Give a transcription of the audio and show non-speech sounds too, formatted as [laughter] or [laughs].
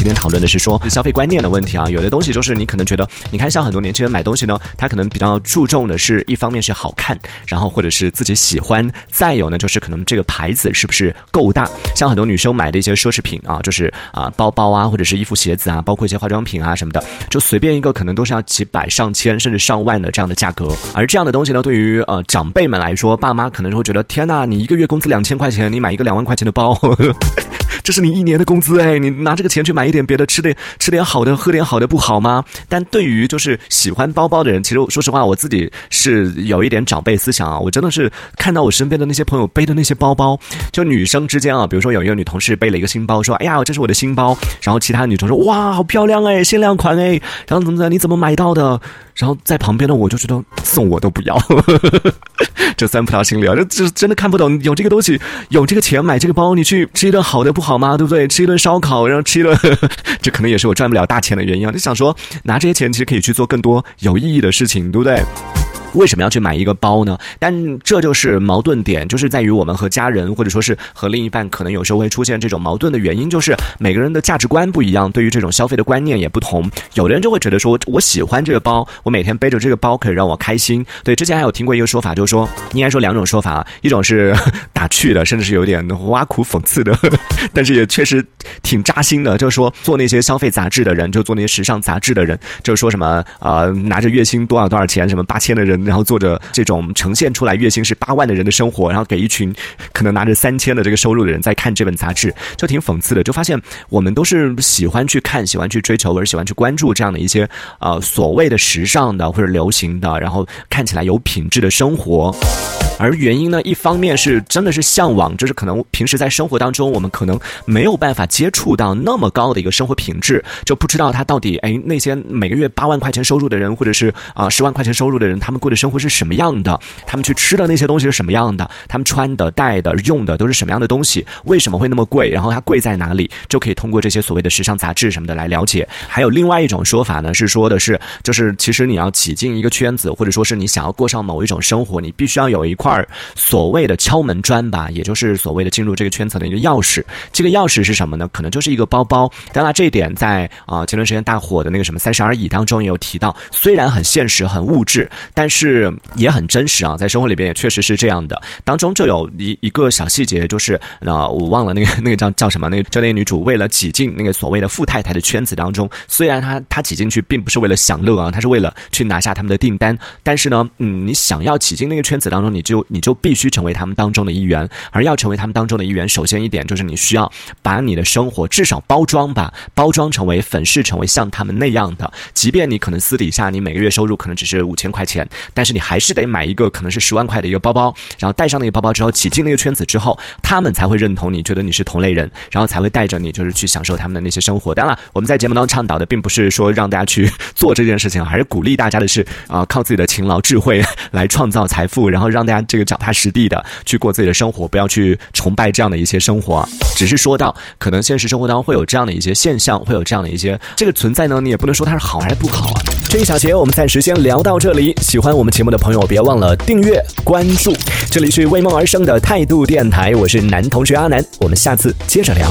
今天讨论的是说消费观念的问题啊，有的东西就是你可能觉得，你看像很多年轻人买东西呢，他可能比较注重的是一方面是好看，然后或者是自己喜欢，再有呢就是可能这个牌子是不是够大。像很多女生买的一些奢侈品啊，就是啊包包啊，或者是衣服鞋子啊，包括一些化妆品啊什么的，就随便一个可能都是要几百上千甚至上万的这样的价格。而这样的东西呢，对于呃长辈们来说，爸妈可能会觉得天呐，你一个月工资两千块钱，你买一个两万块钱的包。[laughs] 这是你一年的工资哎，你拿这个钱去买一点别的，吃点吃点好的，喝点好的不好吗？但对于就是喜欢包包的人，其实说实话，我自己是有一点长辈思想啊。我真的是看到我身边的那些朋友背的那些包包，就女生之间啊，比如说有一个女同事背了一个新包，说：“哎呀，这是我的新包。”然后其他女同事说：“哇，好漂亮哎，限量款哎。”然后怎么怎么，你怎么买到的？然后在旁边的我就觉得送我都不要，[laughs] 这三不条心理啊，这这真的看不懂。有这个东西，有这个钱买这个包，你去吃一顿好的不好吗？对不对？吃一顿烧烤，然后吃一顿，[laughs] 这可能也是我赚不了大钱的原因啊。就想说，拿这些钱其实可以去做更多有意义的事情，对不对？为什么要去买一个包呢？但这就是矛盾点，就是在于我们和家人或者说是和另一半，可能有时候会出现这种矛盾的原因，就是每个人的价值观不一样，对于这种消费的观念也不同。有的人就会觉得说，我喜欢这个包，我每天背着这个包可以让我开心。对，之前还有听过一个说法，就是说，应该说两种说法啊，一种是 [laughs] 打趣的，甚至是有点挖苦讽刺的，[laughs] 但是也确实挺扎心的，就是说做那些消费杂志的人，就做那些时尚杂志的人，就是说什么呃，拿着月薪多少多少钱，什么八千的人。然后做着这种呈现出来月薪是八万的人的生活，然后给一群可能拿着三千的这个收入的人在看这本杂志，就挺讽刺的。就发现我们都是喜欢去看、喜欢去追求，或者喜欢去关注这样的一些呃所谓的时尚的或者流行的，然后看起来有品质的生活。而原因呢，一方面是真的是向往，就是可能平时在生活当中，我们可能没有办法接触到那么高的一个生活品质，就不知道他到底哎那些每个月八万块钱收入的人，或者是啊十万块钱收入的人，他们过的生活是什么样的？他们去吃的那些东西是什么样的？他们穿的、戴的、用的都是什么样的东西？为什么会那么贵？然后它贵在哪里？就可以通过这些所谓的时尚杂志什么的来了解。还有另外一种说法呢，是说的是，就是其实你要挤进一个圈子，或者说是你想要过上某一种生活，你必须要有一块。二所谓的敲门砖吧，也就是所谓的进入这个圈层的一个钥匙。这个钥匙是什么呢？可能就是一个包包。当然，这一点在啊前段时间大火的那个什么《三十而已》当中也有提到。虽然很现实、很物质，但是也很真实啊。在生活里边也确实是这样的。当中就有一一个小细节，就是啊，我忘了那个 [laughs] 那个叫叫什么？那个教练女主为了挤进那个所谓的富太太的圈子当中，虽然她她挤进去并不是为了享乐啊，她是为了去拿下他们的订单。但是呢，嗯，你想要挤进那个圈子当中，你就你就。必须成为他们当中的一员，而要成为他们当中的一员，首先一点就是你需要把你的生活至少包装吧，包装成为粉饰成为像他们那样的。即便你可能私底下你每个月收入可能只是五千块钱，但是你还是得买一个可能是十万块的一个包包，然后带上那个包包之后挤进那个圈子之后，他们才会认同你，觉得你是同类人，然后才会带着你就是去享受他们的那些生活。当然，我们在节目当中倡导的并不是说让大家去做这件事情，还是鼓励大家的是啊，靠自己的勤劳智慧来创造财富，然后让大家这个脚踏。实地的去过自己的生活，不要去崇拜这样的一些生活。只是说到，可能现实生活当中会有这样的一些现象，会有这样的一些这个存在呢，你也不能说它是好还是不好啊。这一小节我们暂时先聊到这里。喜欢我们节目的朋友，别忘了订阅关注。这里是为梦而生的态度电台，我是男同学阿南，我们下次接着聊。